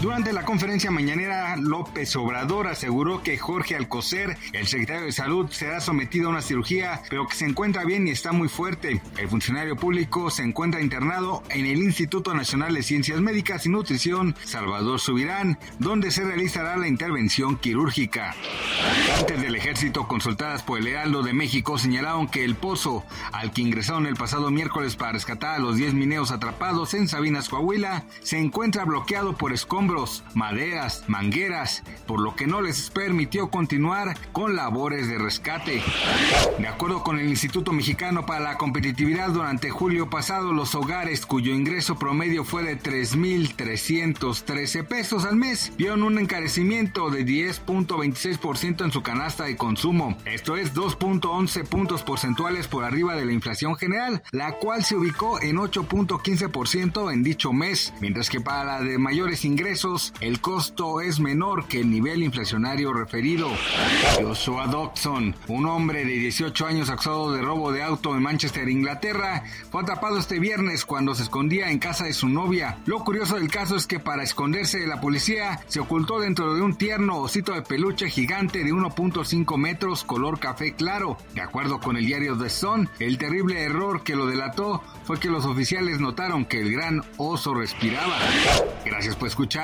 Durante la conferencia mañanera, López Obrador aseguró que Jorge Alcocer, el secretario de Salud, será sometido a una cirugía, pero que se encuentra bien y está muy fuerte. El funcionario público se encuentra internado en el Instituto Nacional de Ciencias Médicas y Nutrición Salvador Subirán, donde se realizará la intervención quirúrgica. Antes del ejército, consultadas por el Heraldo de México, señalaron que el pozo al que ingresaron el pasado miércoles para rescatar a los 10 mineros atrapados en Sabinas, Coahuila, se encuentra bloqueado por escombros maderas, mangueras, por lo que no les permitió continuar con labores de rescate. De acuerdo con el Instituto Mexicano para la Competitividad, durante julio pasado los hogares cuyo ingreso promedio fue de 3.313 pesos al mes vieron un encarecimiento de 10.26% en su canasta de consumo. Esto es 2.11 puntos porcentuales por arriba de la inflación general, la cual se ubicó en 8.15% en dicho mes, mientras que para la de mayores ingresos el costo es menor que el nivel inflacionario referido. Joshua Dodson, un hombre de 18 años acusado de robo de auto en Manchester, Inglaterra, fue atrapado este viernes cuando se escondía en casa de su novia. Lo curioso del caso es que para esconderse de la policía se ocultó dentro de un tierno osito de peluche gigante de 1.5 metros color café claro. De acuerdo con el diario The Sun, el terrible error que lo delató fue que los oficiales notaron que el gran oso respiraba. Gracias por escuchar